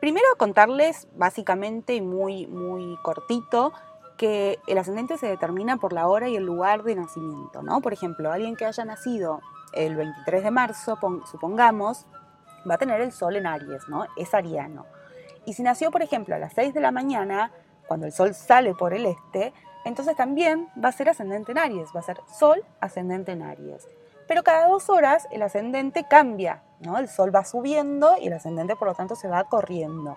Primero contarles básicamente y muy, muy cortito que el ascendente se determina por la hora y el lugar de nacimiento, ¿no? Por ejemplo, alguien que haya nacido el 23 de marzo, supongamos, va a tener el sol en Aries, ¿no? Es ariano. Y si nació, por ejemplo, a las 6 de la mañana, cuando el sol sale por el este, entonces también va a ser ascendente en Aries, va a ser sol ascendente en Aries. Pero cada dos horas el ascendente cambia, ¿no? El sol va subiendo y el ascendente por lo tanto se va corriendo.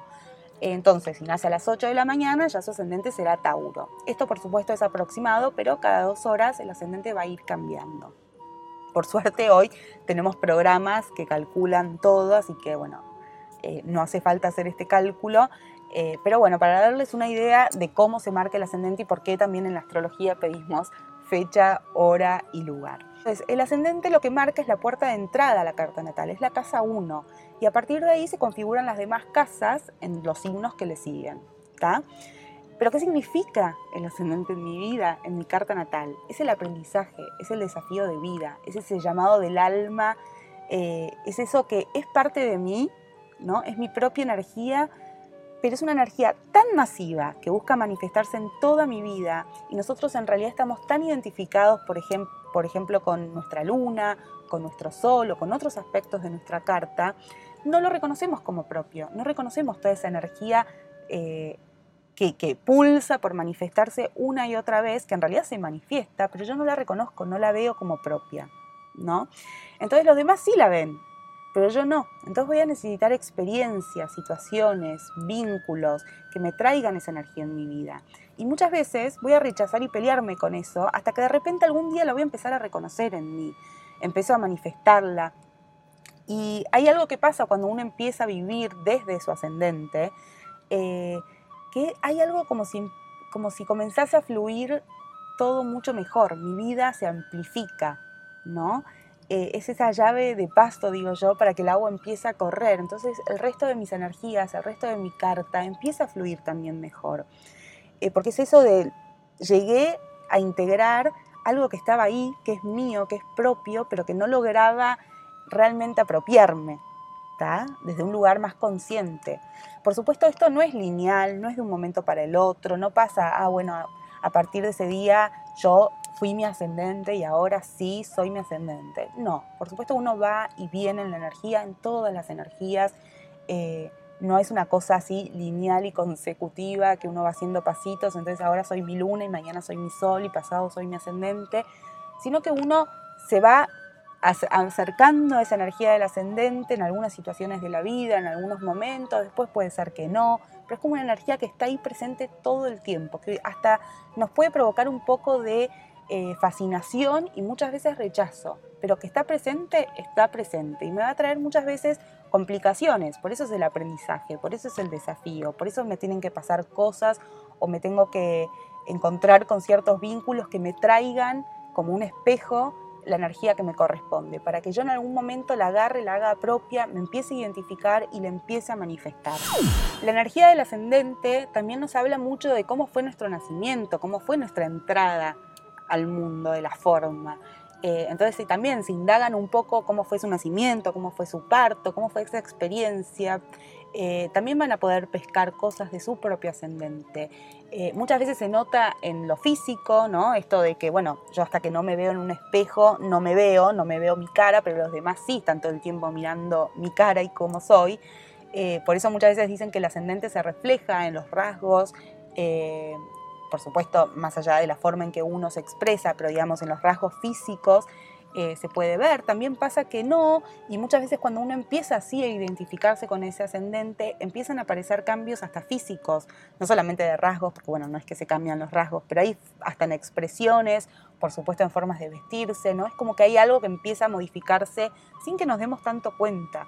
Entonces, si nace a las 8 de la mañana, ya su ascendente será Tauro. Esto por supuesto es aproximado, pero cada dos horas el ascendente va a ir cambiando. Por suerte hoy tenemos programas que calculan todo, así que bueno, eh, no hace falta hacer este cálculo. Eh, pero bueno, para darles una idea de cómo se marca el ascendente y por qué también en la astrología pedimos fecha, hora y lugar. Entonces, el ascendente lo que marca es la puerta de entrada a la carta natal, es la casa 1, y a partir de ahí se configuran las demás casas en los signos que le siguen. Pero ¿qué significa el ascendente en mi vida, en mi carta natal? Es el aprendizaje, es el desafío de vida, es ese llamado del alma, eh, es eso que es parte de mí, ¿no? Es mi propia energía, pero es una energía tan masiva que busca manifestarse en toda mi vida y nosotros en realidad estamos tan identificados, por, ejemplo, con nuestra luna, con nuestro sol o con otros aspectos de nuestra carta, no lo reconocemos como propio, no reconocemos toda esa energía eh, que, que, pulsa por manifestarse una y otra vez, que en realidad se manifiesta, pero yo no la reconozco, no la veo como propia, ¿no? Entonces los demás sí la ven, pero yo no. Entonces voy a necesitar experiencias, situaciones, vínculos que me traigan esa energía en mi vida. Y muchas veces voy a rechazar y pelearme con eso hasta que de repente algún día la voy a empezar a reconocer en mí. Empiezo a manifestarla. Y hay algo que pasa cuando uno empieza a vivir desde su ascendente, eh, que hay algo como si, como si comenzase a fluir todo mucho mejor. Mi vida se amplifica, ¿no? Eh, es esa llave de pasto, digo yo, para que el agua empiece a correr. Entonces el resto de mis energías, el resto de mi carta empieza a fluir también mejor. Eh, porque es eso de, llegué a integrar algo que estaba ahí, que es mío, que es propio, pero que no lograba realmente apropiarme, desde un lugar más consciente. Por supuesto, esto no es lineal, no es de un momento para el otro, no pasa, ah, bueno, a partir de ese día yo fui mi ascendente y ahora sí soy mi ascendente. No, por supuesto uno va y viene en la energía, en todas las energías. Eh, no es una cosa así lineal y consecutiva que uno va haciendo pasitos, entonces ahora soy mi luna y mañana soy mi sol y pasado soy mi ascendente, sino que uno se va acercando a esa energía del ascendente en algunas situaciones de la vida, en algunos momentos, después puede ser que no, pero es como una energía que está ahí presente todo el tiempo, que hasta nos puede provocar un poco de eh, fascinación y muchas veces rechazo, pero que está presente, está presente y me va a traer muchas veces complicaciones, por eso es el aprendizaje, por eso es el desafío, por eso me tienen que pasar cosas o me tengo que encontrar con ciertos vínculos que me traigan como un espejo la energía que me corresponde, para que yo en algún momento la agarre, la haga propia, me empiece a identificar y la empiece a manifestar. La energía del ascendente también nos habla mucho de cómo fue nuestro nacimiento, cómo fue nuestra entrada al mundo de la forma. Eh, entonces, si también se indagan un poco cómo fue su nacimiento, cómo fue su parto, cómo fue esa experiencia, eh, también van a poder pescar cosas de su propio ascendente. Eh, muchas veces se nota en lo físico, ¿no? Esto de que, bueno, yo hasta que no me veo en un espejo, no me veo, no me veo mi cara, pero los demás sí están todo el tiempo mirando mi cara y cómo soy. por eso muchas veces dicen que el ascendente se refleja en los rasgos, por supuesto, más allá de la forma en que uno se expresa, pero digamos en los rasgos físicos eh, se puede ver. También pasa que no, y muchas veces cuando uno empieza así a identificarse con ese ascendente, empiezan a aparecer cambios hasta físicos, no solamente de rasgos, porque bueno, no es que se cambian los rasgos, pero hay hasta en expresiones, por supuesto en formas de vestirse, ¿no? Es como que hay algo que empieza a modificarse sin que nos demos tanto cuenta.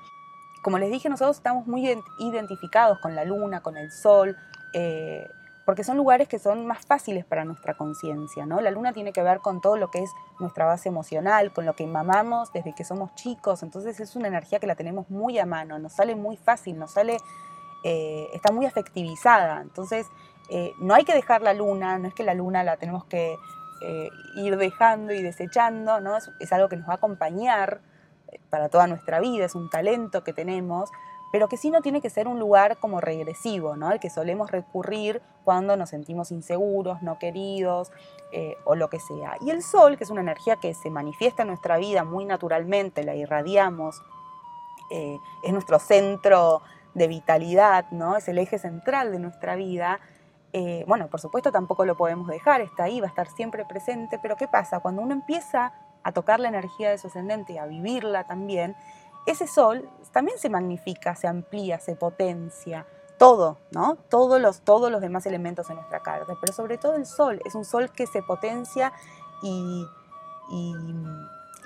Como les dije, nosotros estamos muy identificados con la luna, con el sol, eh, porque son lugares que son más fáciles para nuestra conciencia, ¿no? La luna tiene que ver con todo lo que es nuestra base emocional, con lo que mamamos desde que somos chicos, entonces es una energía que la tenemos muy a mano, nos sale muy fácil, nos sale, eh, está muy afectivizada, entonces eh, no hay que dejar la luna, no es que la luna la tenemos que eh, ir dejando y desechando, ¿no? Es, algo que nos va a acompañar para toda nuestra vida, es un talento que tenemos, pero que sí no tiene que ser un lugar como regresivo, ¿no? Al que solemos recurrir cuando nos sentimos inseguros, no queridos eh, o lo que sea. Y el sol, que es una energía que se manifiesta en nuestra vida muy naturalmente, la irradiamos, eh, es nuestro centro de vitalidad, ¿no? Es el eje central de nuestra vida. Eh, bueno, por supuesto tampoco lo podemos dejar, está ahí, va a estar siempre presente, pero ¿qué pasa? Cuando uno empieza a tocar la energía de su ascendente y a vivirla también, ese sol también se magnifica, se amplía, se potencia, todo, ¿no? Todos los, todos los demás elementos en nuestra carta, pero sobre todo el sol, es un sol que se potencia y, y,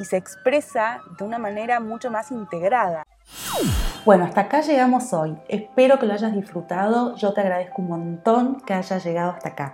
se expresa de una manera mucho más integrada. Bueno, hasta acá llegamos hoy. Espero que lo hayas disfrutado. Yo te agradezco un montón que hayas llegado hasta acá.